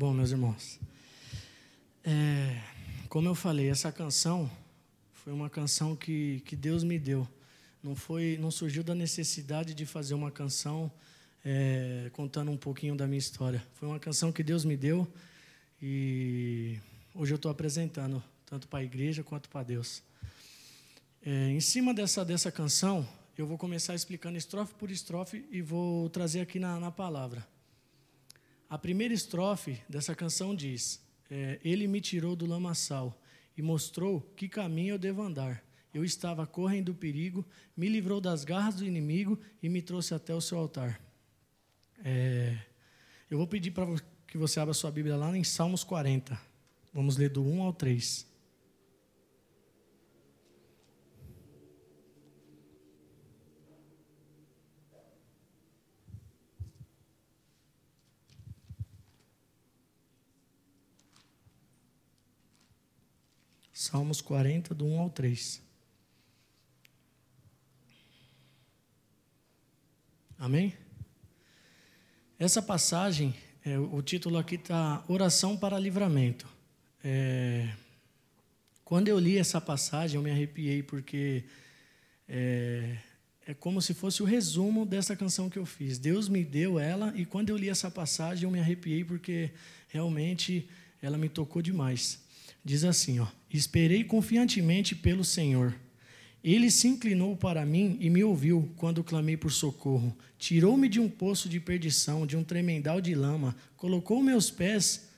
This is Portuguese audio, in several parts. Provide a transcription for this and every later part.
Bom, meus irmãos, é, como eu falei, essa canção foi uma canção que, que Deus me deu. Não foi, não surgiu da necessidade de fazer uma canção é, contando um pouquinho da minha história. Foi uma canção que Deus me deu e hoje eu estou apresentando tanto para a igreja quanto para Deus. É, em cima dessa dessa canção, eu vou começar explicando estrofe por estrofe e vou trazer aqui na, na palavra. A primeira estrofe dessa canção diz: é, Ele me tirou do lamaçal e mostrou que caminho eu devo andar. Eu estava correndo do perigo, me livrou das garras do inimigo e me trouxe até o seu altar. É, eu vou pedir para que você abra sua Bíblia lá em Salmos 40. Vamos ler do 1 ao 3. Salmos 40, do 1 ao 3. Amém? Essa passagem, é, o título aqui está Oração para Livramento. É, quando eu li essa passagem, eu me arrepiei, porque é, é como se fosse o resumo dessa canção que eu fiz. Deus me deu ela, e quando eu li essa passagem, eu me arrepiei, porque realmente ela me tocou demais. Diz assim, ó: Esperei confiantemente pelo Senhor. Ele se inclinou para mim e me ouviu quando clamei por socorro. Tirou-me de um poço de perdição, de um tremendal de lama, colocou meus pés,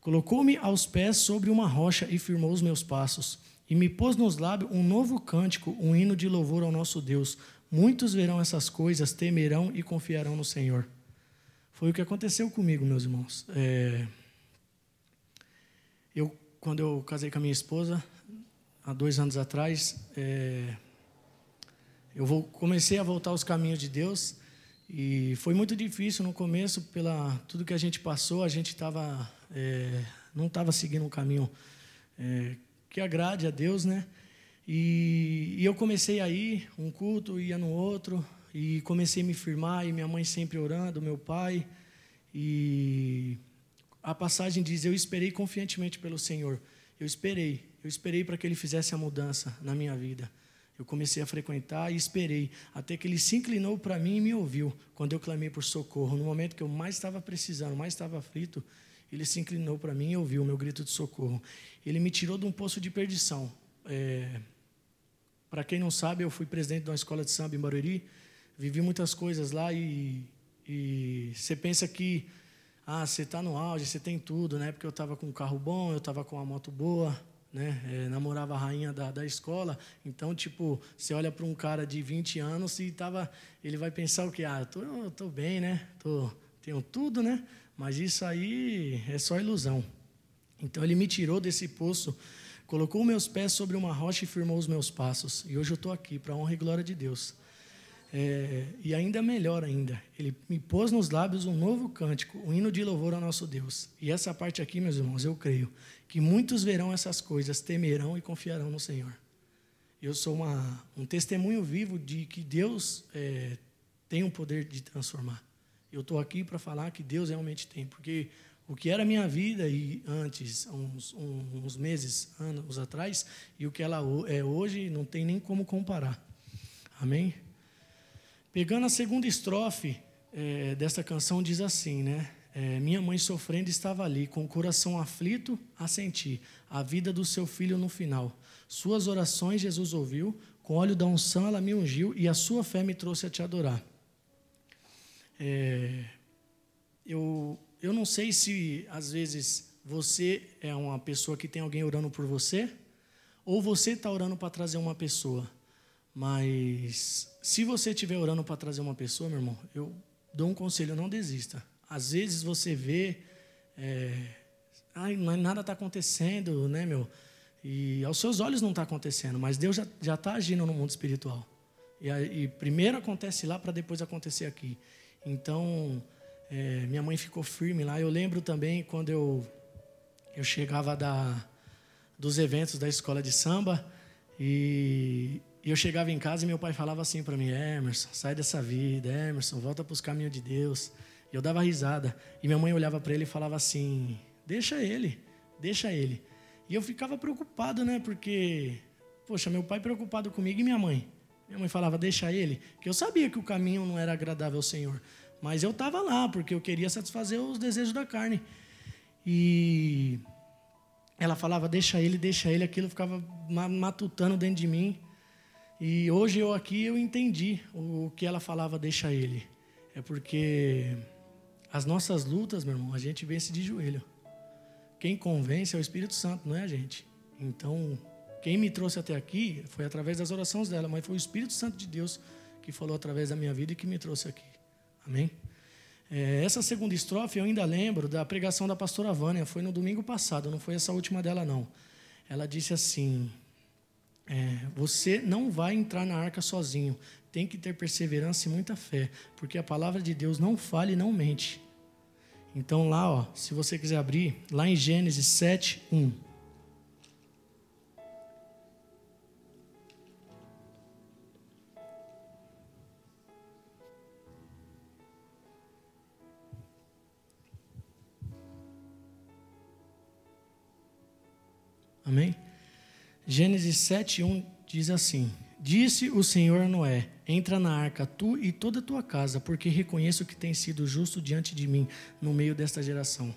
colocou-me aos pés sobre uma rocha e firmou os meus passos. E me pôs nos lábios um novo cântico, um hino de louvor ao nosso Deus. Muitos verão essas coisas, temerão e confiarão no Senhor. Foi o que aconteceu comigo, meus irmãos. É... Quando eu casei com a minha esposa, há dois anos atrás, é, eu vou, comecei a voltar aos caminhos de Deus e foi muito difícil no começo, pela tudo que a gente passou, a gente tava, é, não estava seguindo um caminho é, que agrade a Deus, né? E, e eu comecei a ir, um culto, ia no outro, e comecei a me firmar, e minha mãe sempre orando, meu pai, e a passagem diz: Eu esperei confiantemente pelo Senhor. Eu esperei, eu esperei para que Ele fizesse a mudança na minha vida. Eu comecei a frequentar e esperei, até que Ele se inclinou para mim e me ouviu, quando eu clamei por socorro. No momento que eu mais estava precisando, mais estava aflito, Ele se inclinou para mim e ouviu o meu grito de socorro. Ele me tirou de um poço de perdição. É... Para quem não sabe, eu fui presidente de uma escola de samba em Barueri, vivi muitas coisas lá e, e você pensa que ah, você está no auge, você tem tudo, né? Porque eu estava com um carro bom, eu estava com uma moto boa, né? É, namorava a rainha da, da escola. Então, tipo, você olha para um cara de 20 anos e tava, ele vai pensar o quê? Ah, eu tô, eu tô bem, né? Tô, tenho tudo, né? Mas isso aí é só ilusão. Então, ele me tirou desse poço, colocou meus pés sobre uma rocha e firmou os meus passos. E hoje eu estou aqui, para honra e glória de Deus. É, e ainda melhor ainda, ele me pôs nos lábios um novo cântico, um hino de louvor ao nosso Deus. E essa parte aqui, meus irmãos, eu creio que muitos verão essas coisas, temerão e confiarão no Senhor. Eu sou uma, um testemunho vivo de que Deus é, tem o poder de transformar. Eu estou aqui para falar que Deus realmente tem, porque o que era minha vida e antes, uns, uns meses, anos atrás, e o que ela é hoje, não tem nem como comparar. Amém? Pegando a segunda estrofe é, dessa canção, diz assim, né? É, minha mãe sofrendo estava ali, com o coração aflito a sentir a vida do seu filho no final. Suas orações Jesus ouviu, com óleo da unção ela me ungiu e a sua fé me trouxe a te adorar. É, eu, eu não sei se às vezes você é uma pessoa que tem alguém orando por você, ou você está orando para trazer uma pessoa. Mas se você estiver orando para trazer uma pessoa, meu irmão, eu dou um conselho: não desista. Às vezes você vê, é, ai, nada está acontecendo, né, meu? E aos seus olhos não está acontecendo, mas Deus já está agindo no mundo espiritual. E, e primeiro acontece lá para depois acontecer aqui. Então, é, minha mãe ficou firme lá. Eu lembro também quando eu, eu chegava da, dos eventos da escola de samba e e eu chegava em casa e meu pai falava assim para mim: Emerson, sai dessa vida, Emerson, volta para os caminhos de Deus. E eu dava risada. E minha mãe olhava para ele e falava assim: Deixa ele, deixa ele. E eu ficava preocupado, né? Porque, poxa, meu pai preocupado comigo e minha mãe. Minha mãe falava: Deixa ele. Que eu sabia que o caminho não era agradável ao Senhor. Mas eu estava lá, porque eu queria satisfazer os desejos da carne. E ela falava, deixa ele, deixa ele, aquilo ficava matutando dentro de mim. E hoje eu aqui eu entendi o que ela falava, deixa ele. É porque as nossas lutas, meu irmão, a gente vence de joelho. Quem convence é o Espírito Santo, não é a gente. Então, quem me trouxe até aqui foi através das orações dela, mas foi o Espírito Santo de Deus que falou através da minha vida e que me trouxe aqui. Amém? É, essa segunda estrofe eu ainda lembro da pregação da pastora Vânia, foi no domingo passado, não foi essa última dela, não. Ela disse assim: é, Você não vai entrar na arca sozinho, tem que ter perseverança e muita fé, porque a palavra de Deus não falha e não mente. Então, lá, ó, se você quiser abrir, lá em Gênesis 7, 1. Amém? Gênesis 7:1 diz assim: Disse o Senhor a Noé: Entra na arca, tu e toda a tua casa, porque reconheço que tens sido justo diante de mim no meio desta geração.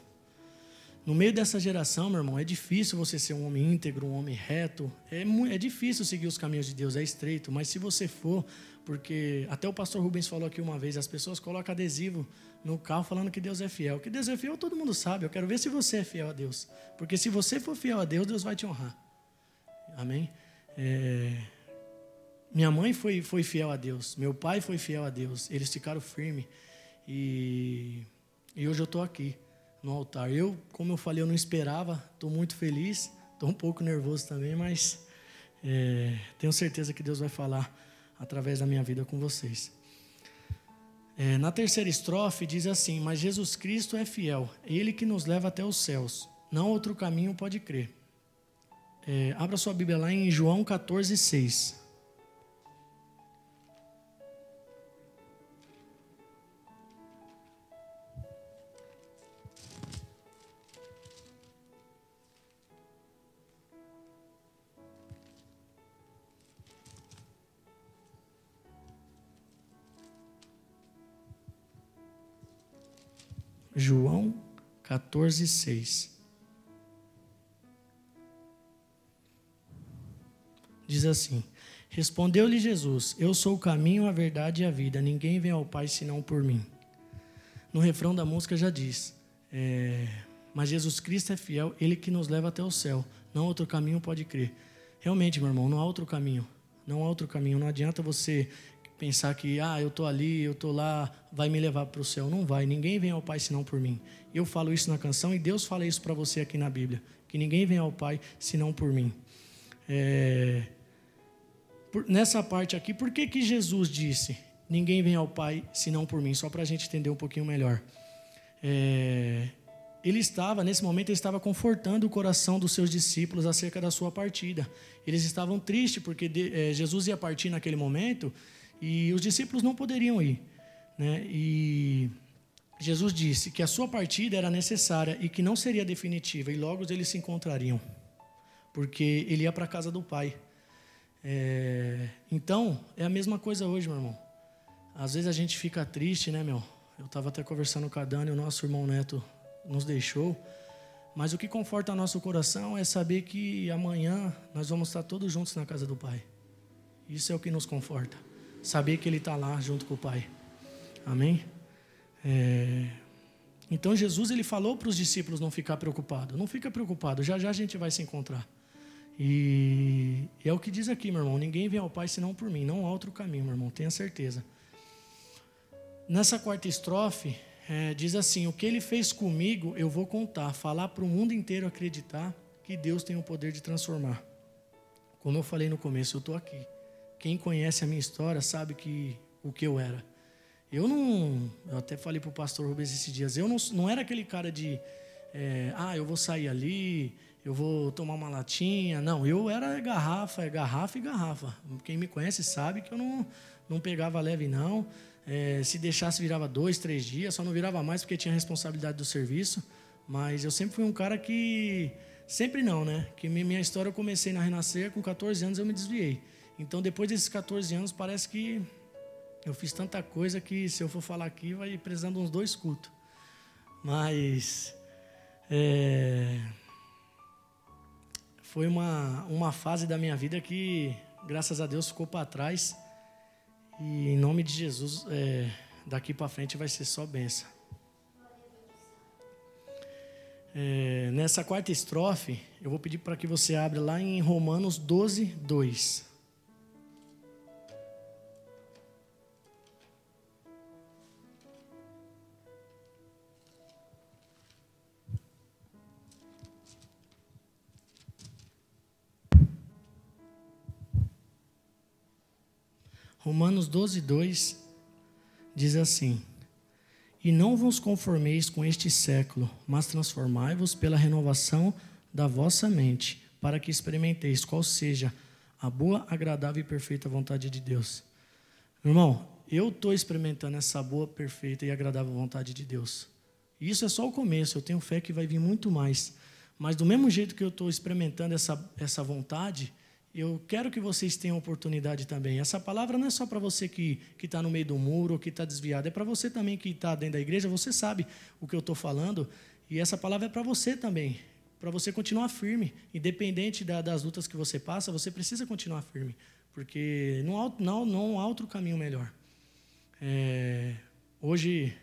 No meio dessa geração, meu irmão, é difícil você ser um homem íntegro, um homem reto. É, é difícil seguir os caminhos de Deus, é estreito. Mas se você for, porque até o pastor Rubens falou aqui uma vez, as pessoas colocam adesivo no carro falando que Deus é fiel. Que Deus é fiel, todo mundo sabe. Eu quero ver se você é fiel a Deus. Porque se você for fiel a Deus, Deus vai te honrar. Amém? É... Minha mãe foi, foi fiel a Deus. Meu pai foi fiel a Deus. Eles ficaram firmes. E, e hoje eu estou aqui no altar. Eu, como eu falei, eu não esperava. Estou muito feliz. Estou um pouco nervoso também, mas é, tenho certeza que Deus vai falar através da minha vida com vocês. É, na terceira estrofe diz assim: Mas Jesus Cristo é fiel, Ele que nos leva até os céus, não outro caminho pode crer. É, abra sua Bíblia lá em João 14, 6. João 14, 6. Diz assim: Respondeu-lhe Jesus: Eu sou o caminho, a verdade e a vida. Ninguém vem ao Pai senão por mim. No refrão da música já diz: é, Mas Jesus Cristo é fiel, Ele que nos leva até o céu. Não outro caminho pode crer. Realmente, meu irmão, não há outro caminho. Não há outro caminho. Não adianta você pensar que, ah, eu estou ali, eu estou lá, vai me levar para o céu. Não vai. Ninguém vem ao Pai senão por mim. Eu falo isso na canção e Deus fala isso para você aqui na Bíblia. Que ninguém vem ao Pai senão por mim. É... Por, nessa parte aqui, por que, que Jesus disse: Ninguém vem ao Pai senão por mim? Só para a gente entender um pouquinho melhor. É... Ele estava, nesse momento, ele estava confortando o coração dos seus discípulos acerca da sua partida. Eles estavam tristes porque de, é, Jesus ia partir naquele momento e os discípulos não poderiam ir. Né? E Jesus disse que a sua partida era necessária e que não seria definitiva, e logo eles se encontrariam, porque ele ia para a casa do Pai. É... Então, é a mesma coisa hoje, meu irmão. Às vezes a gente fica triste, né, meu? Eu estava até conversando com a Dani, o nosso irmão Neto nos deixou. Mas o que conforta nosso coração é saber que amanhã nós vamos estar todos juntos na casa do Pai. Isso é o que nos conforta saber que Ele está lá junto com o Pai. Amém? É... Então Jesus ele falou para os discípulos não ficar preocupado. Não fica preocupado, já já a gente vai se encontrar. E, e é o que diz aqui, meu irmão. Ninguém vem ao Pai senão por mim. Não há outro caminho, meu irmão. Tenha certeza. Nessa quarta estrofe é, diz assim: O que Ele fez comigo eu vou contar, falar para o mundo inteiro acreditar que Deus tem o poder de transformar. Como eu falei no começo, eu estou aqui. Quem conhece a minha história sabe que o que eu era. Eu não. Eu até falei para o pastor Rubens esses dias. Eu não, não era aquele cara de. É, ah, eu vou sair ali, eu vou tomar uma latinha. Não, eu era garrafa, é garrafa e garrafa. Quem me conhece sabe que eu não, não pegava leve, não. É, se deixasse, virava dois, três dias. Só não virava mais porque tinha responsabilidade do serviço. Mas eu sempre fui um cara que. Sempre não, né? Que minha história eu comecei na Renascer, com 14 anos eu me desviei. Então, depois desses 14 anos, parece que eu fiz tanta coisa que, se eu for falar aqui, vai precisando uns dois cultos. Mas. É, foi uma, uma fase da minha vida que, graças a Deus, ficou para trás. E em nome de Jesus, é, daqui para frente vai ser só benção. É, nessa quarta estrofe, eu vou pedir para que você abra lá em Romanos 12, 2. Romanos 12, 2 diz assim: E não vos conformeis com este século, mas transformai-vos pela renovação da vossa mente, para que experimenteis qual seja a boa, agradável e perfeita vontade de Deus. Irmão, eu estou experimentando essa boa, perfeita e agradável vontade de Deus. Isso é só o começo, eu tenho fé que vai vir muito mais. Mas do mesmo jeito que eu estou experimentando essa, essa vontade, eu quero que vocês tenham oportunidade também. Essa palavra não é só para você que está no meio do muro ou que está desviado, é para você também que está dentro da igreja. Você sabe o que eu estou falando. E essa palavra é para você também, para você continuar firme. Independente da, das lutas que você passa, você precisa continuar firme, porque não há, não, não há outro caminho melhor. É, hoje,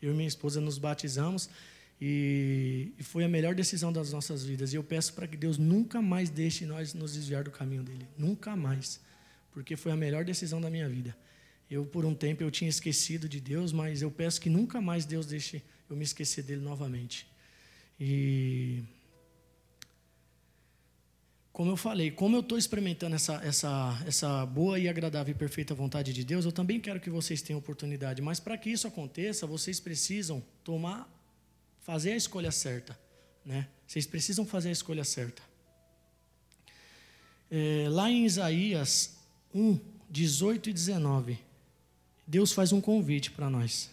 eu e minha esposa nos batizamos. E, foi a melhor decisão das nossas vidas. E eu peço para que Deus nunca mais deixe nós nos desviar do caminho dele. Nunca mais. Porque foi a melhor decisão da minha vida. Eu, por um tempo, eu tinha esquecido de Deus, mas eu peço que nunca mais Deus deixe eu me esquecer dele novamente. E. Como eu falei, como eu estou experimentando essa, essa, essa boa e agradável e perfeita vontade de Deus, eu também quero que vocês tenham oportunidade. Mas para que isso aconteça, vocês precisam tomar fazer a escolha certa. Né? Vocês precisam fazer a escolha certa. É, lá em Isaías 1, 18 e 19, Deus faz um convite para nós.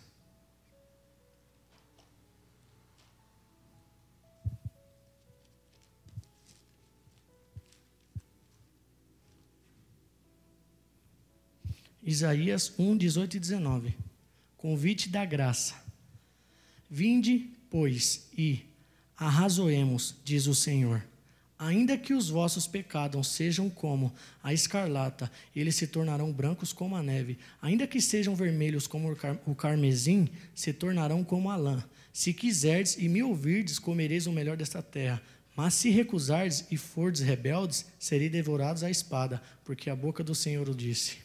Isaías 1, 18 e 19. Convite da graça. Vinde, pois, e arrazoemos, diz o Senhor. Ainda que os vossos pecados sejam como a escarlata, eles se tornarão brancos como a neve. Ainda que sejam vermelhos como o carmesim, se tornarão como a lã. Se quiserdes e me ouvirdes, comereis o melhor desta terra. Mas se recusardes e fordes rebeldes, serei devorados à espada, porque a boca do Senhor o disse.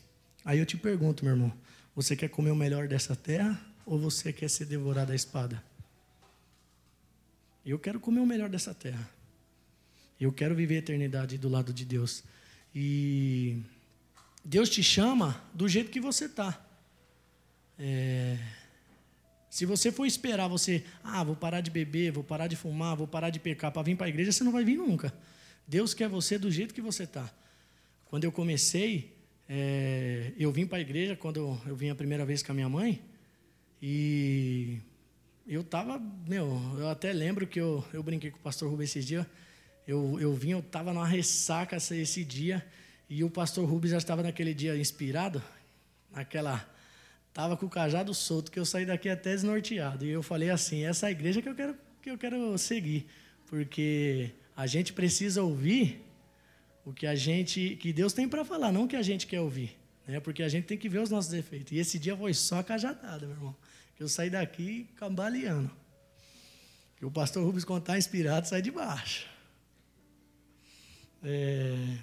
Aí eu te pergunto, meu irmão, você quer comer o melhor dessa terra ou você quer ser devorado à espada? Eu quero comer o melhor dessa terra. Eu quero viver a eternidade do lado de Deus. E Deus te chama do jeito que você está. É... Se você for esperar você, ah, vou parar de beber, vou parar de fumar, vou parar de pecar para vir para a igreja, você não vai vir nunca. Deus quer você do jeito que você está. Quando eu comecei, é... eu vim para a igreja quando eu, eu vim a primeira vez com a minha mãe e eu tava, meu, eu até lembro que eu, eu brinquei com o pastor Rubens esses dias. Eu, eu vim, eu tava numa ressaca esse, esse dia, e o pastor Rubens já estava naquele dia inspirado, naquela. Tava com o cajado solto, que eu saí daqui até desnorteado. E eu falei assim: essa é a igreja que eu quero, que eu quero seguir, porque a gente precisa ouvir o que a gente, que Deus tem para falar, não o que a gente quer ouvir, né? Porque a gente tem que ver os nossos defeitos. E esse dia foi só cajadada, meu irmão que eu saí daqui cambaleando. Que o pastor Rubens, quando está inspirado, sai de baixo. É...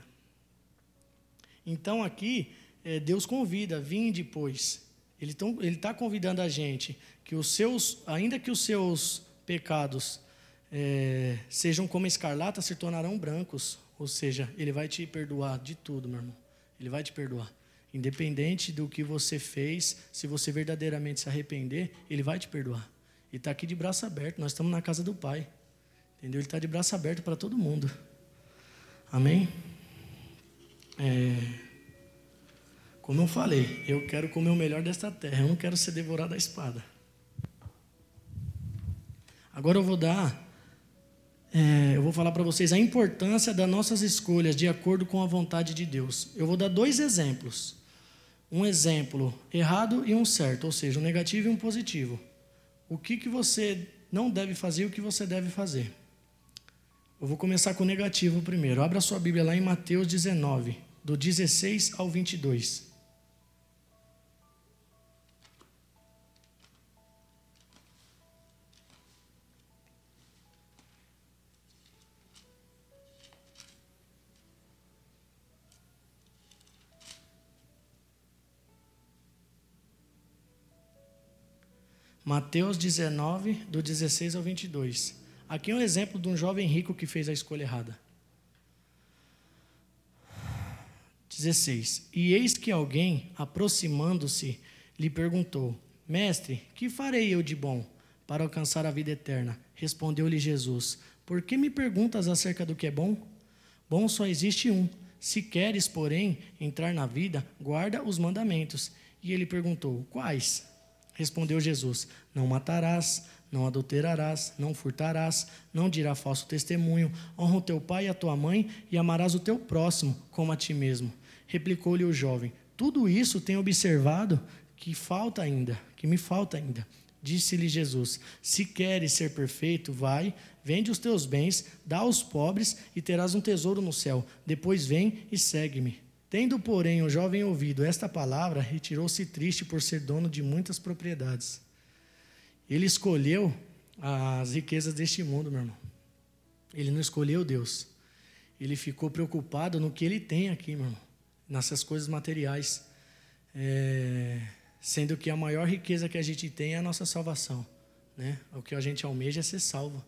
Então aqui, é, Deus convida, vim depois. Ele está convidando a gente que os seus, ainda que os seus pecados é, sejam como escarlata, se tornarão brancos. Ou seja, Ele vai te perdoar de tudo, meu irmão. Ele vai te perdoar. Independente do que você fez, se você verdadeiramente se arrepender, Ele vai te perdoar. E está aqui de braço aberto. Nós estamos na casa do Pai. Entendeu? Ele está de braço aberto para todo mundo. Amém? É... Como eu falei, eu quero comer o melhor desta terra, eu não quero ser devorado da espada. Agora eu vou dar, é, eu vou falar para vocês a importância das nossas escolhas de acordo com a vontade de Deus. Eu vou dar dois exemplos. Um exemplo errado e um certo, ou seja, um negativo e um positivo. O que, que você não deve fazer e o que você deve fazer. Eu vou começar com o negativo primeiro. Abra sua Bíblia lá em Mateus 19, do 16 ao 22. Mateus 19, do 16 ao 22. Aqui é um exemplo de um jovem rico que fez a escolha errada. 16. E eis que alguém, aproximando-se, lhe perguntou: Mestre, que farei eu de bom para alcançar a vida eterna? Respondeu-lhe Jesus: Por que me perguntas acerca do que é bom? Bom só existe um. Se queres, porém, entrar na vida, guarda os mandamentos. E ele perguntou: Quais? Respondeu Jesus: Não matarás, não adulterarás, não furtarás, não dirá falso testemunho, honra o teu pai e a tua mãe e amarás o teu próximo como a ti mesmo. Replicou-lhe o jovem: Tudo isso tenho observado que falta ainda, que me falta ainda. Disse-lhe Jesus: Se queres ser perfeito, vai, vende os teus bens, dá aos pobres e terás um tesouro no céu. Depois vem e segue-me. Tendo, porém, o jovem ouvido esta palavra, retirou-se triste por ser dono de muitas propriedades. Ele escolheu as riquezas deste mundo, meu irmão. Ele não escolheu Deus. Ele ficou preocupado no que ele tem aqui, meu irmão, nessas coisas materiais. É, sendo que a maior riqueza que a gente tem é a nossa salvação. Né? O que a gente almeja é ser salvo.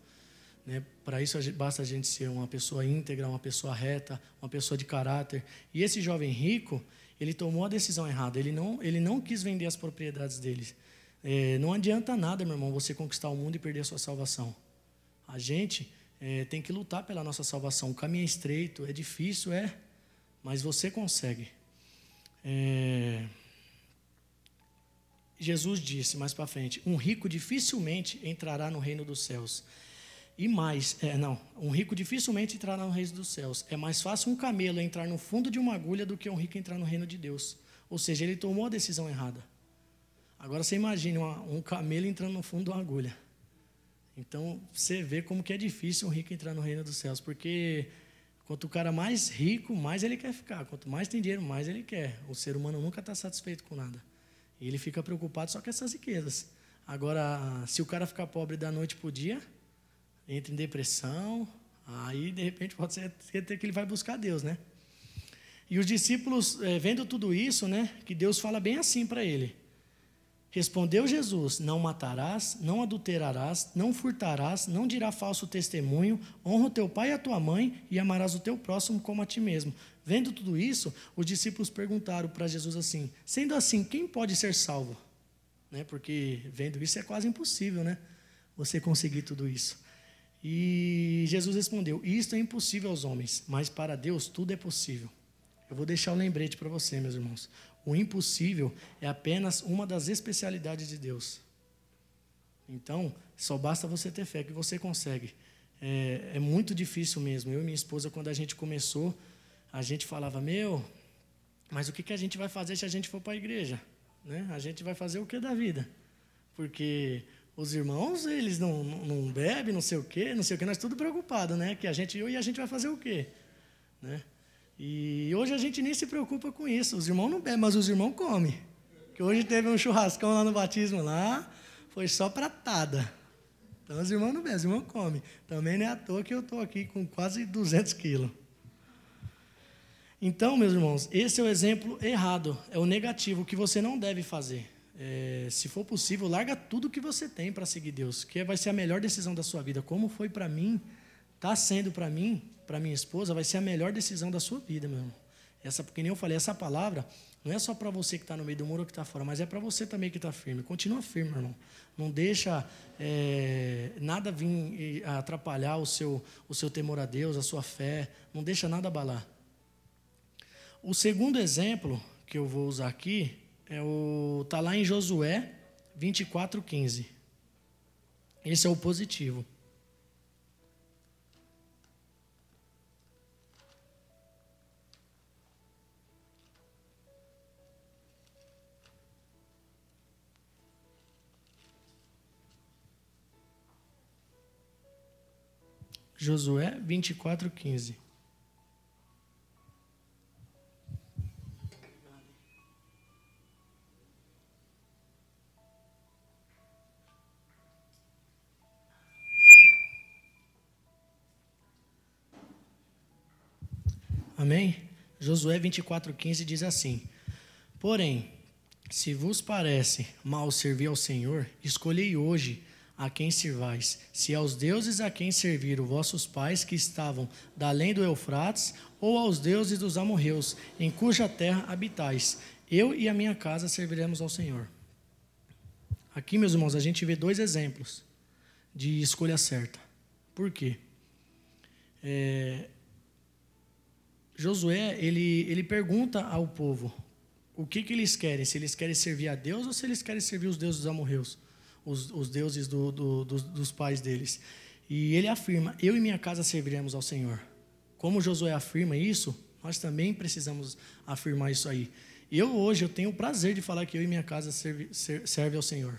Né? Para isso basta a gente ser uma pessoa íntegra, uma pessoa reta, uma pessoa de caráter. E esse jovem rico, ele tomou a decisão errada. Ele não, ele não quis vender as propriedades dele. É, não adianta nada, meu irmão, você conquistar o mundo e perder a sua salvação. A gente é, tem que lutar pela nossa salvação. O caminho é estreito, é difícil, é, mas você consegue. É... Jesus disse mais para frente: um rico dificilmente entrará no reino dos céus. E mais, é, não, um rico dificilmente entrará no reino dos céus. É mais fácil um camelo entrar no fundo de uma agulha do que um rico entrar no reino de Deus. Ou seja, ele tomou a decisão errada. Agora você imagine uma, um camelo entrando no fundo de uma agulha. Então você vê como que é difícil um rico entrar no reino dos céus, porque quanto o cara mais rico, mais ele quer ficar. Quanto mais tem dinheiro, mais ele quer. O ser humano nunca está satisfeito com nada. E ele fica preocupado só com essas riquezas. Agora, se o cara ficar pobre da noite para o dia, entra em depressão, aí de repente pode ser que ele vai buscar Deus, né? E os discípulos, é, vendo tudo isso, né, que Deus fala bem assim para ele. Respondeu Jesus: Não matarás, não adulterarás, não furtarás, não dirá falso testemunho, honra o teu pai e a tua mãe e amarás o teu próximo como a ti mesmo. Vendo tudo isso, os discípulos perguntaram para Jesus assim: Sendo assim, quem pode ser salvo? Né, porque vendo isso é quase impossível, né? Você conseguir tudo isso. E Jesus respondeu: Isto é impossível aos homens, mas para Deus tudo é possível. Eu vou deixar o um lembrete para você, meus irmãos. O impossível é apenas uma das especialidades de Deus. Então, só basta você ter fé que você consegue. É, é muito difícil mesmo. Eu e minha esposa, quando a gente começou, a gente falava: Meu, mas o que, que a gente vai fazer se a gente for para a igreja? Né? A gente vai fazer o que da vida? Porque os irmãos, eles não, não, bebem, não sei o quê, não sei o quê, nós tudo preocupado, né? Que a gente, e a gente vai fazer o quê? Né? E hoje a gente nem se preocupa com isso. Os irmãos não bebem, mas os irmãos comem. Que hoje teve um churrascão lá no batismo lá, foi só pratada. Então os irmãos não bebem, os irmãos comem. Também não é à toa que eu estou aqui com quase 200 quilos. Então, meus irmãos, esse é o exemplo errado, é o negativo, o que você não deve fazer é, se for possível, larga tudo que você tem para seguir Deus, que vai ser a melhor decisão da sua vida. Como foi para mim, está sendo para mim, para minha esposa, vai ser a melhor decisão da sua vida, meu irmão. Essa, porque nem eu falei, essa palavra não é só para você que está no meio do muro ou que está fora, mas é para você também que está firme. Continua firme, meu irmão. Não deixa é, nada vir atrapalhar o seu, o seu temor a Deus, a sua fé. Não deixa nada abalar. O segundo exemplo que eu vou usar aqui é o tá lá em Josué 24:15. Esse é o positivo. Josué 24, 15. Josué 24, 15 diz assim: Porém, se vos parece mal servir ao Senhor, escolhei hoje a quem servais, se aos deuses a quem serviram vossos pais que estavam da além do Eufrates, ou aos deuses dos amorreus, em cuja terra habitais. Eu e a minha casa serviremos ao Senhor. Aqui, meus irmãos, a gente vê dois exemplos de escolha certa. Por quê? É, Josué, ele, ele pergunta ao povo o que, que eles querem, se eles querem servir a Deus ou se eles querem servir os deuses dos amorreus os, os deuses do, do, dos, dos pais deles. E ele afirma: Eu e minha casa serviremos ao Senhor. Como Josué afirma isso, nós também precisamos afirmar isso aí. Eu hoje eu tenho o prazer de falar que eu e minha casa serve, serve ao Senhor.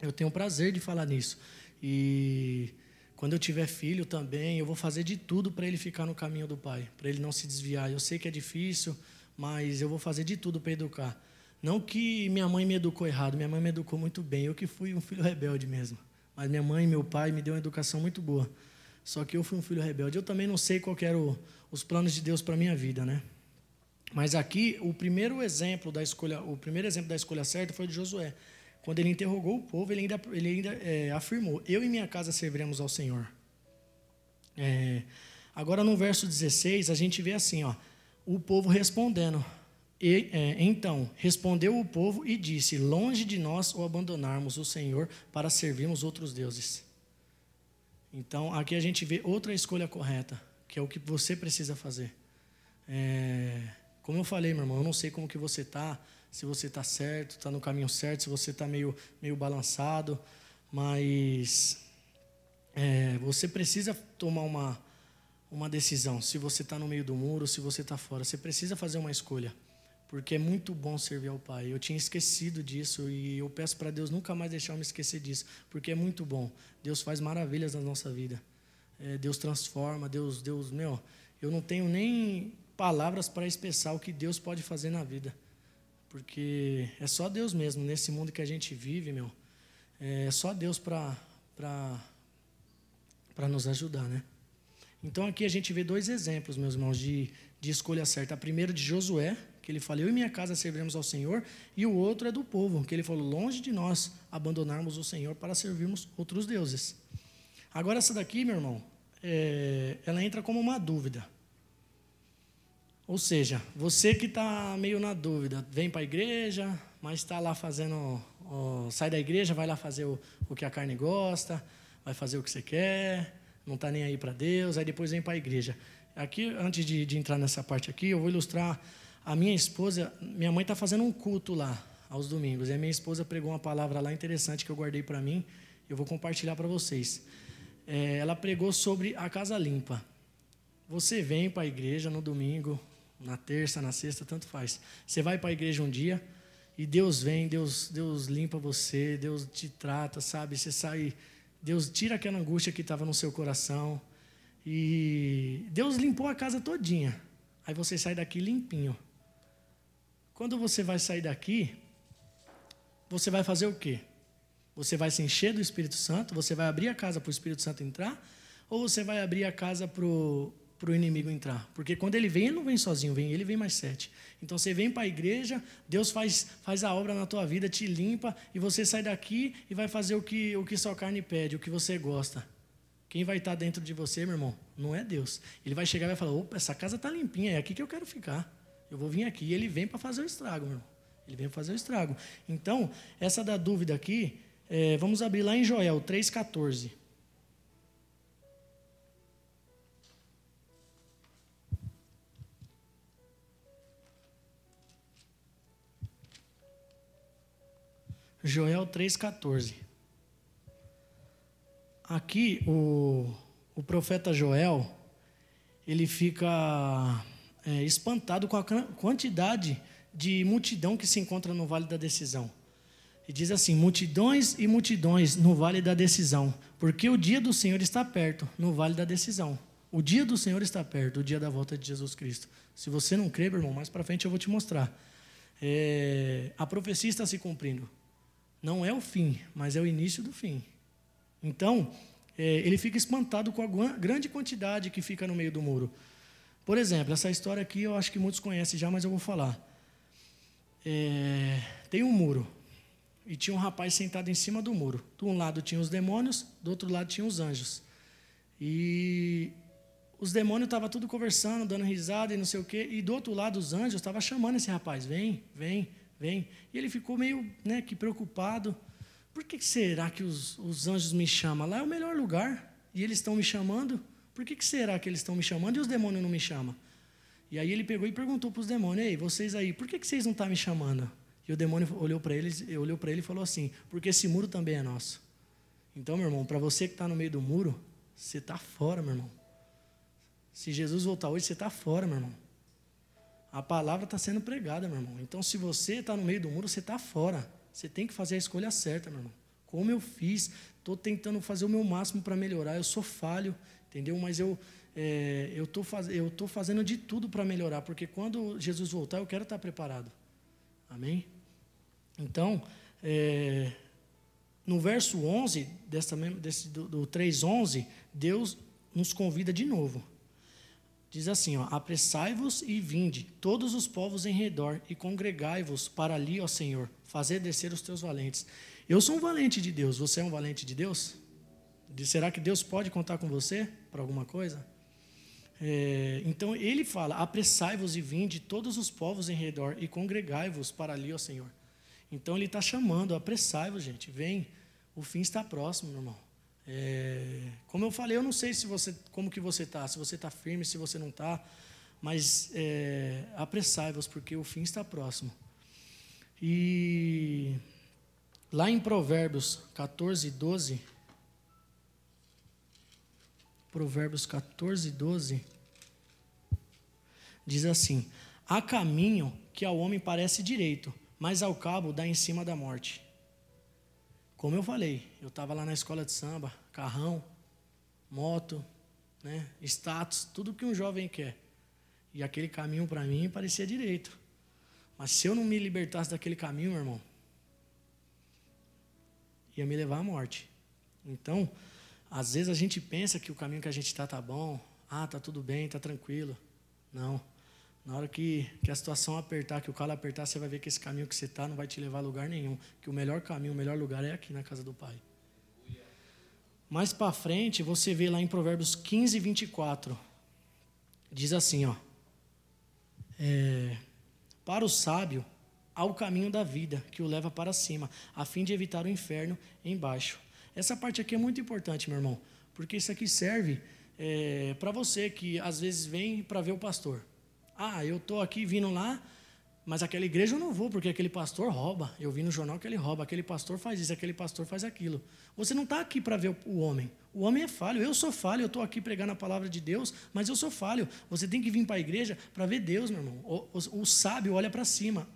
Eu tenho o prazer de falar nisso. E quando eu tiver filho também, eu vou fazer de tudo para ele ficar no caminho do Pai, para ele não se desviar. Eu sei que é difícil, mas eu vou fazer de tudo para educar. Não que minha mãe me educou errado, minha mãe me educou muito bem. Eu que fui um filho rebelde mesmo. Mas minha mãe e meu pai me deu uma educação muito boa. Só que eu fui um filho rebelde. Eu também não sei qual eram os planos de Deus para minha vida, né? Mas aqui o primeiro exemplo da escolha, o primeiro exemplo da escolha certa foi de Josué. Quando ele interrogou o povo, ele ainda, ele ainda é, afirmou: Eu e minha casa serviremos ao Senhor. É, agora no verso 16 a gente vê assim, ó, o povo respondendo: e, é, então respondeu o povo e disse: Longe de nós o abandonarmos o Senhor para servirmos outros deuses. Então aqui a gente vê outra escolha correta, que é o que você precisa fazer. É, como eu falei, meu irmão, eu não sei como que você está, se você está certo, está no caminho certo, se você está meio, meio balançado, mas é, você precisa tomar uma, uma decisão. Se você está no meio do muro, se você está fora, você precisa fazer uma escolha porque é muito bom servir ao Pai. Eu tinha esquecido disso e eu peço para Deus nunca mais deixar eu me esquecer disso, porque é muito bom. Deus faz maravilhas na nossa vida. É, Deus transforma, Deus, Deus, meu, eu não tenho nem palavras para expressar o que Deus pode fazer na vida, porque é só Deus mesmo nesse mundo que a gente vive, meu. É só Deus para nos ajudar, né? Então aqui a gente vê dois exemplos, meus irmãos, de, de escolha certa. A primeira de Josué, que ele fala, eu e minha casa serviremos ao Senhor, e o outro é do povo, que ele falou, longe de nós abandonarmos o Senhor para servirmos outros deuses. Agora, essa daqui, meu irmão, é, ela entra como uma dúvida. Ou seja, você que está meio na dúvida, vem para a igreja, mas está lá fazendo, ó, sai da igreja, vai lá fazer o, o que a carne gosta, vai fazer o que você quer, não está nem aí para Deus, aí depois vem para a igreja. Aqui, antes de, de entrar nessa parte aqui, eu vou ilustrar a minha esposa, minha mãe está fazendo um culto lá aos domingos. E a minha esposa pregou uma palavra lá interessante que eu guardei para mim. Eu vou compartilhar para vocês. É, ela pregou sobre a casa limpa. Você vem para a igreja no domingo, na terça, na sexta, tanto faz. Você vai para a igreja um dia e Deus vem, Deus, Deus limpa você, Deus te trata, sabe? Você sai, Deus tira aquela angústia que estava no seu coração e Deus limpou a casa todinha. Aí você sai daqui limpinho. Quando você vai sair daqui, você vai fazer o quê? Você vai se encher do Espírito Santo? Você vai abrir a casa para o Espírito Santo entrar? Ou você vai abrir a casa para o inimigo entrar? Porque quando ele vem, ele não vem sozinho, vem ele vem mais sete. Então você vem para a igreja, Deus faz, faz a obra na tua vida, te limpa, e você sai daqui e vai fazer o que, o que sua carne pede, o que você gosta. Quem vai estar dentro de você, meu irmão? Não é Deus. Ele vai chegar e vai falar: opa, essa casa está limpinha, é aqui que eu quero ficar. Eu vou vir aqui. E ele vem para fazer o estrago, meu irmão. Ele vem para fazer o estrago. Então, essa da dúvida aqui, é, vamos abrir lá em Joel 3,14. Joel 3,14. Aqui, o, o profeta Joel, ele fica é, espantado com a quantidade de multidão que se encontra no Vale da Decisão. E diz assim: multidões e multidões no Vale da Decisão, porque o dia do Senhor está perto, no Vale da Decisão. O dia do Senhor está perto, o dia da volta de Jesus Cristo. Se você não crê, meu irmão, mais para frente eu vou te mostrar. É, a profecia está se cumprindo. Não é o fim, mas é o início do fim. Então, é, ele fica espantado com a grande quantidade que fica no meio do muro. Por exemplo, essa história aqui eu acho que muitos conhecem já, mas eu vou falar. É, tem um muro e tinha um rapaz sentado em cima do muro. De um lado tinha os demônios, do outro lado tinha os anjos. E os demônios estavam tudo conversando, dando risada e não sei o quê. E do outro lado os anjos estavam chamando esse rapaz, vem, vem, vem. E ele ficou meio né, que preocupado. Por que será que os, os anjos me chamam? Lá é o melhor lugar e eles estão me chamando. Por que, que será que eles estão me chamando e os demônios não me chamam? E aí ele pegou e perguntou para os demônios: Ei, vocês aí, por que, que vocês não estão tá me chamando? E o demônio olhou para eles, olhou para ele e falou assim: Porque esse muro também é nosso. Então, meu irmão, para você que está no meio do muro, você está fora, meu irmão. Se Jesus voltar hoje, você está fora, meu irmão. A palavra está sendo pregada, meu irmão. Então, se você está no meio do muro, você está fora. Você tem que fazer a escolha certa, meu irmão. Como eu fiz, estou tentando fazer o meu máximo para melhorar. Eu sou falho, entendeu? Mas eu é, eu tô faz, estou fazendo de tudo para melhorar, porque quando Jesus voltar, eu quero estar preparado. Amém? Então, é, no verso 11, dessa, desse, do, do 3,11, Deus nos convida de novo. Diz assim: Apressai-vos e vinde, todos os povos em redor, e congregai-vos para ali, ó Senhor, fazer descer os teus valentes. Eu sou um valente de Deus, você é um valente de Deus? Será que Deus pode contar com você para alguma coisa? É, então ele fala: apressai-vos e vinde, todos os povos em redor, e congregai-vos para ali, ó Senhor. Então ele está chamando: apressai-vos, gente, vem, o fim está próximo, meu irmão. É, como eu falei, eu não sei se você, como que você está, se você está firme, se você não está, mas é, apressai-vos, porque o fim está próximo. E lá em Provérbios 14, 12, Provérbios 14, 12, diz assim: Há caminho que ao homem parece direito, mas ao cabo dá em cima da morte. Como eu falei, eu estava lá na escola de samba, carrão, moto, né, status, tudo que um jovem quer. E aquele caminho para mim parecia direito. Mas se eu não me libertasse daquele caminho, meu irmão, ia me levar à morte. Então, às vezes a gente pensa que o caminho que a gente está tá bom, ah, tá tudo bem, tá tranquilo. Não. Na hora que, que a situação apertar, que o calo apertar, você vai ver que esse caminho que você está não vai te levar a lugar nenhum. Que o melhor caminho, o melhor lugar é aqui na casa do Pai. Mais para frente, você vê lá em Provérbios 15, 24. Diz assim, ó. É, para o sábio, há o caminho da vida que o leva para cima, a fim de evitar o inferno embaixo. Essa parte aqui é muito importante, meu irmão, porque isso aqui serve é, para você que às vezes vem para ver o pastor. Ah, eu estou aqui vindo lá, mas aquela igreja eu não vou, porque aquele pastor rouba. Eu vi no jornal que ele rouba, aquele pastor faz isso, aquele pastor faz aquilo. Você não está aqui para ver o homem. O homem é falho, eu sou falho, eu estou aqui pregando a palavra de Deus, mas eu sou falho. Você tem que vir para a igreja para ver Deus, meu irmão. O, o, o sábio olha para cima.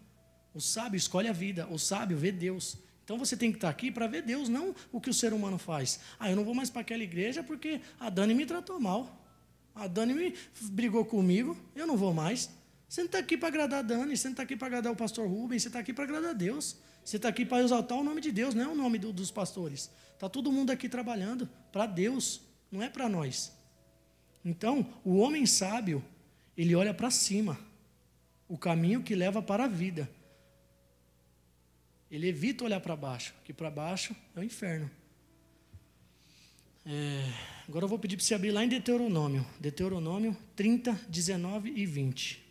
O sábio escolhe a vida, o sábio vê Deus. Então você tem que estar tá aqui para ver Deus, não o que o ser humano faz. Ah, eu não vou mais para aquela igreja porque a Dani me tratou mal. A Dani me brigou comigo, eu não vou mais. Você não está aqui para agradar a Dani, você não está aqui para agradar o pastor Rubens, você está aqui para agradar a Deus. Você está aqui para exaltar o nome de Deus, não é o nome do, dos pastores. Está todo mundo aqui trabalhando para Deus, não é para nós. Então, o homem sábio, ele olha para cima, o caminho que leva para a vida. Ele evita olhar para baixo, que para baixo é o inferno. É, agora eu vou pedir para você abrir lá em Deuteronômio. Deuteronômio 30, 19 e 20.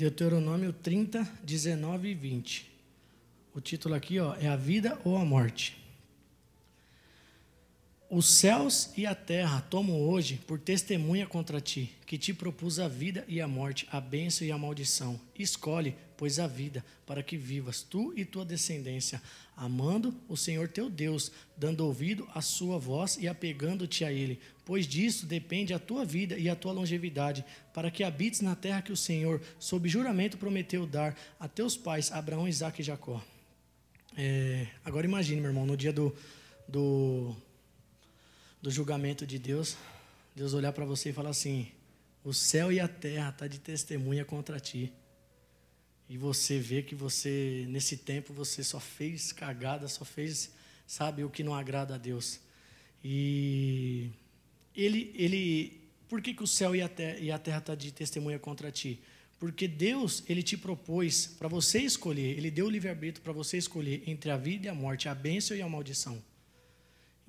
Deuteronômio 30, 19 e 20. O título aqui ó, é A Vida ou a Morte. Os céus e a terra tomam hoje por testemunha contra ti, que te propus a vida e a morte, a bênção e a maldição. Escolhe, pois, a vida, para que vivas, tu e tua descendência, amando o Senhor teu Deus, dando ouvido à sua voz e apegando-te a Ele, pois disso depende a tua vida e a tua longevidade, para que habites na terra que o Senhor, sob juramento, prometeu dar a teus pais, Abraão, Isaque e Jacó. É, agora imagine, meu irmão, no dia do, do do julgamento de Deus, Deus olhar para você e falar assim: o céu e a terra tá de testemunha contra ti. E você vê que você nesse tempo você só fez cagada, só fez, sabe, o que não agrada a Deus. E ele ele por que, que o céu e a terra e a terra tá de testemunha contra ti? Porque Deus, ele te propôs para você escolher, ele deu o livre-arbítrio para você escolher entre a vida e a morte, a bênção e a maldição.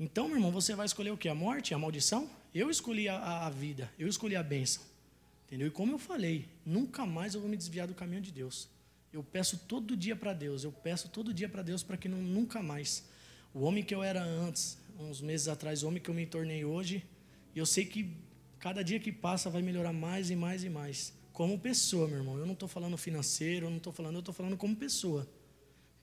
Então, meu irmão, você vai escolher o que? A morte, a maldição? Eu escolhi a, a vida, eu escolhi a bênção. Entendeu? E como eu falei, nunca mais eu vou me desviar do caminho de Deus. Eu peço todo dia para Deus, eu peço todo dia para Deus para que não, nunca mais. O homem que eu era antes, uns meses atrás, o homem que eu me tornei hoje, eu sei que cada dia que passa vai melhorar mais e mais e mais. Como pessoa, meu irmão. Eu não estou falando financeiro, eu não estou falando, eu estou falando como pessoa.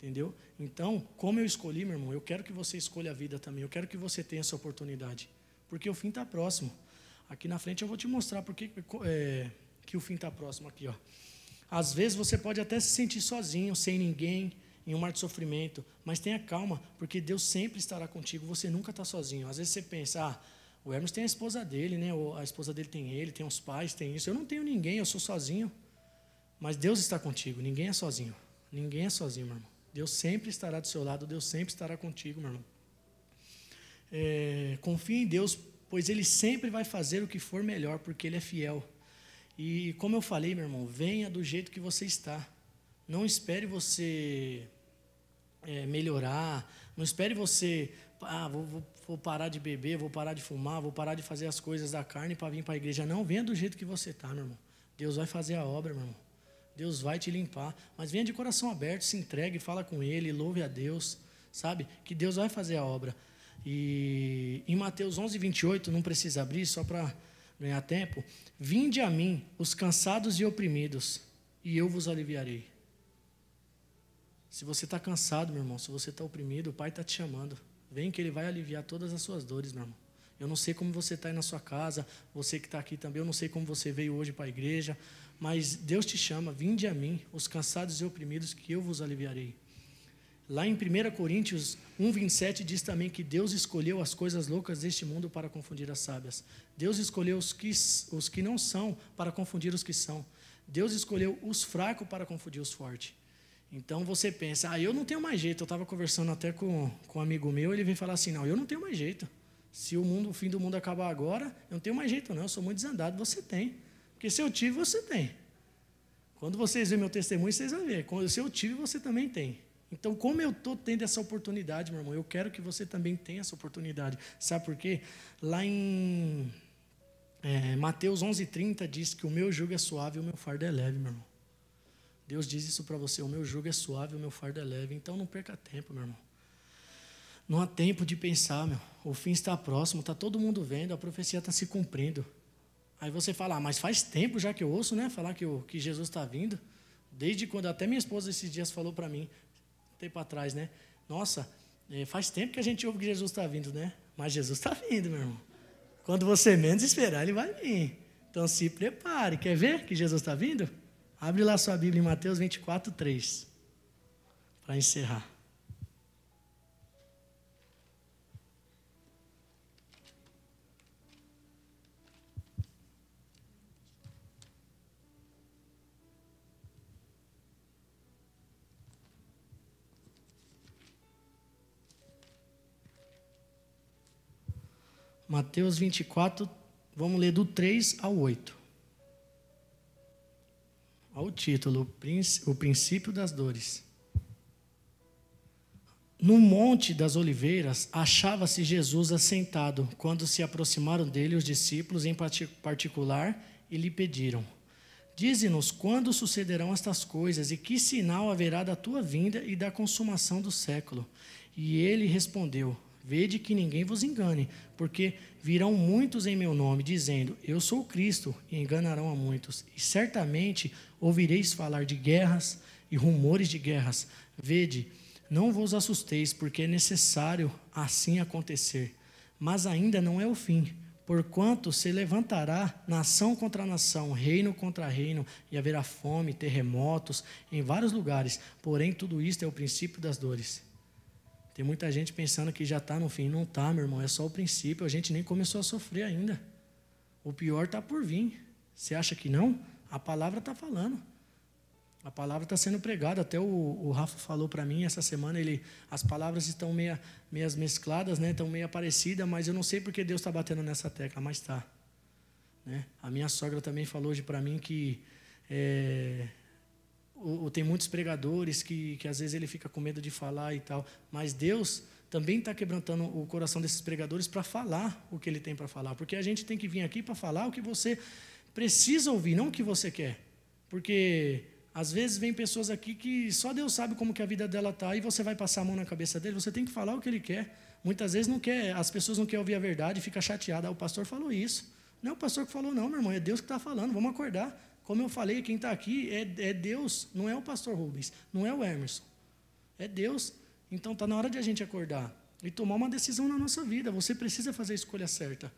Entendeu? Então, como eu escolhi, meu irmão, eu quero que você escolha a vida também. Eu quero que você tenha essa oportunidade. Porque o fim está próximo. Aqui na frente eu vou te mostrar porque, é, que o fim está próximo aqui. Ó. Às vezes você pode até se sentir sozinho, sem ninguém, em um mar de sofrimento. Mas tenha calma, porque Deus sempre estará contigo. Você nunca está sozinho. Às vezes você pensa, ah, o Hermes tem a esposa dele, né? Ou a esposa dele tem ele, tem os pais, tem isso. Eu não tenho ninguém, eu sou sozinho. Mas Deus está contigo. Ninguém é sozinho. Ninguém é sozinho, meu irmão. Deus sempre estará do seu lado, Deus sempre estará contigo, meu irmão. É, confie em Deus, pois Ele sempre vai fazer o que for melhor, porque Ele é fiel. E como eu falei, meu irmão, venha do jeito que você está. Não espere você é, melhorar, não espere você, ah, vou, vou, vou, parar de beber, vou parar de fumar, vou parar de fazer as coisas da carne para vir para a igreja. Não, venha do jeito que você está, meu irmão. Deus vai fazer a obra, meu irmão. Deus vai te limpar. Mas venha de coração aberto, se entregue, fala com Ele, louve a Deus, sabe? Que Deus vai fazer a obra. E em Mateus 11, 28, não precisa abrir, só para ganhar tempo. Vinde a mim, os cansados e oprimidos, e eu vos aliviarei. Se você está cansado, meu irmão, se você está oprimido, o Pai está te chamando. Vem que Ele vai aliviar todas as suas dores, meu irmão. Eu não sei como você está aí na sua casa, você que está aqui também, eu não sei como você veio hoje para a igreja, mas Deus te chama, vinde a mim, os cansados e oprimidos, que eu vos aliviarei. Lá em 1 Coríntios 1,27 diz também que Deus escolheu as coisas loucas deste mundo para confundir as sábias. Deus escolheu os que, os que não são para confundir os que são. Deus escolheu os fracos para confundir os fortes. Então você pensa, ah, eu não tenho mais jeito. Eu estava conversando até com, com um amigo meu, ele vem falar assim: não, eu não tenho mais jeito. Se o mundo, o fim do mundo acabar agora, eu não tenho mais jeito, não. Eu sou muito desandado. Você tem. Porque se eu tive, você tem. Quando vocês verem meu testemunho, vocês vão ver. Se eu tive, você também tem. Então, como eu estou tendo essa oportunidade, meu irmão, eu quero que você também tenha essa oportunidade. Sabe por quê? Lá em é, Mateus 11,30 diz que o meu jugo é suave e o meu fardo é leve, meu irmão. Deus diz isso para você: o meu jugo é suave e o meu fardo é leve. Então, não perca tempo, meu irmão. Não há tempo de pensar, meu. O fim está próximo, está todo mundo vendo, a profecia está se cumprindo. Aí você fala, ah, mas faz tempo já que eu ouço, né? Falar que, o, que Jesus está vindo. Desde quando até minha esposa esses dias falou para mim, tempo atrás, né? Nossa, é, faz tempo que a gente ouve que Jesus está vindo, né? Mas Jesus está vindo, meu irmão. Quando você menos esperar, ele vai vir. Então se prepare. Quer ver que Jesus está vindo? Abre lá sua Bíblia em Mateus 24, 3. Para encerrar. Mateus 24, vamos ler do 3 ao 8. Olha o título, o princípio das dores. No Monte das Oliveiras achava-se Jesus assentado, quando se aproximaram dele os discípulos em particular e lhe pediram: Dize-nos quando sucederão estas coisas e que sinal haverá da tua vinda e da consumação do século. E ele respondeu: Vede que ninguém vos engane, porque virão muitos em meu nome, dizendo: Eu sou Cristo, e enganarão a muitos. E certamente ouvireis falar de guerras e rumores de guerras. Vede, não vos assusteis, porque é necessário assim acontecer. Mas ainda não é o fim Porquanto se levantará nação contra nação, reino contra reino, e haverá fome, terremotos em vários lugares. Porém, tudo isto é o princípio das dores. Tem muita gente pensando que já está no fim. Não está, meu irmão, é só o princípio. A gente nem começou a sofrer ainda. O pior está por vir. Você acha que não? A palavra está falando. A palavra está sendo pregada. Até o, o Rafa falou para mim essa semana. Ele, as palavras estão meia, meias mescladas, né? Estão meio parecidas, mas eu não sei porque Deus está batendo nessa tecla, mas está. Né? A minha sogra também falou hoje para mim que é, o, o, tem muitos pregadores que, que às vezes ele fica com medo de falar e tal, mas Deus também está quebrantando o coração desses pregadores para falar o que ele tem para falar, porque a gente tem que vir aqui para falar o que você precisa ouvir, não o que você quer, porque às vezes vem pessoas aqui que só Deus sabe como que a vida dela está e você vai passar a mão na cabeça dele, você tem que falar o que ele quer. Muitas vezes não quer, as pessoas não querem ouvir a verdade fica chateada. Ah, o pastor falou isso. Não é o pastor que falou, não, meu irmão, é Deus que está falando, vamos acordar. Como eu falei, quem está aqui é, é, Deus, não é o pastor Rubens, não é o Emerson. É Deus. Então está na hora de a gente acordar e tomar uma decisão na nossa vida. Você precisa fazer a escolha certa.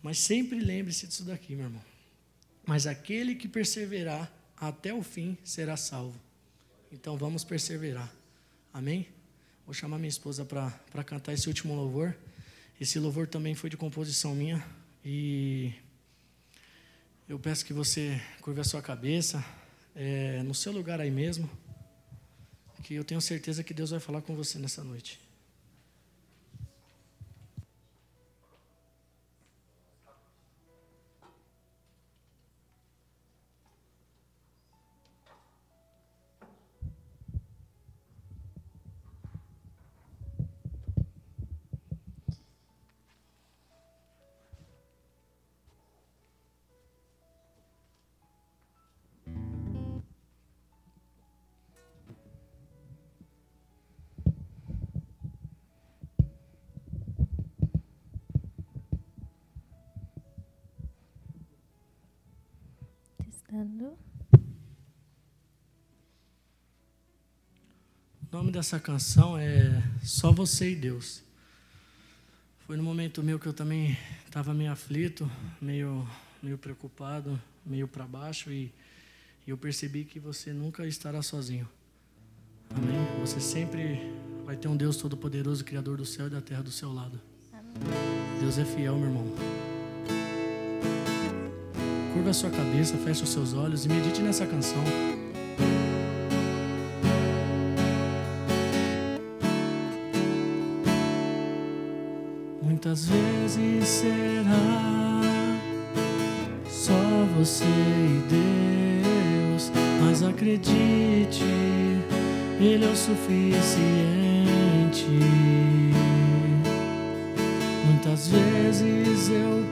Mas sempre lembre-se disso daqui, meu irmão. Mas aquele que perseverar até o fim será salvo. Então vamos perseverar. Amém? Vou chamar minha esposa para cantar esse último louvor. Esse louvor também foi de composição minha. E eu peço que você curva a sua cabeça, é, no seu lugar aí mesmo, que eu tenho certeza que Deus vai falar com você nessa noite. Testando. O nome dessa canção é Só Você e Deus. Foi no momento meu que eu também estava meio aflito, meio, meio preocupado, meio para baixo e, e eu percebi que você nunca estará sozinho. Amém? Você sempre vai ter um Deus Todo-Poderoso, Criador do céu e da terra do seu lado. Amém. Deus é fiel, meu irmão. Curva a sua cabeça, feche os seus olhos e medite nessa canção. Muitas vezes será só você e Deus, mas acredite, Ele é o suficiente. Muitas vezes eu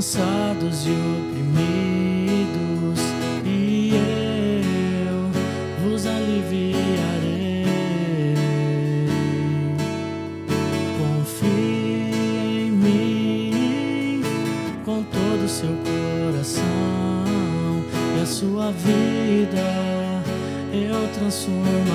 cansados e oprimidos, e eu vos aliviarei. Confie em mim com todo o seu coração e a sua vida eu transformo.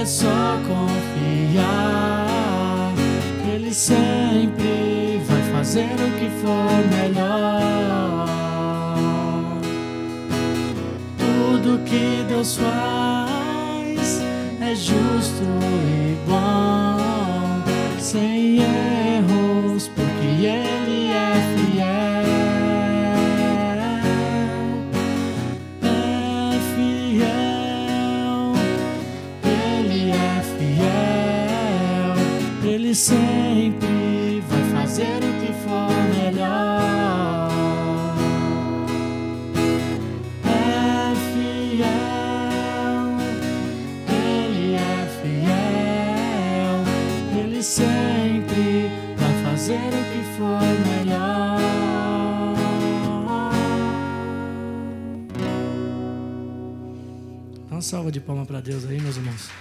é só confiar. Ele sempre vai fazer o que for melhor. Tudo que Deus faz é justo e bom. Sem ele salva de palmas para Deus aí, meus irmãos.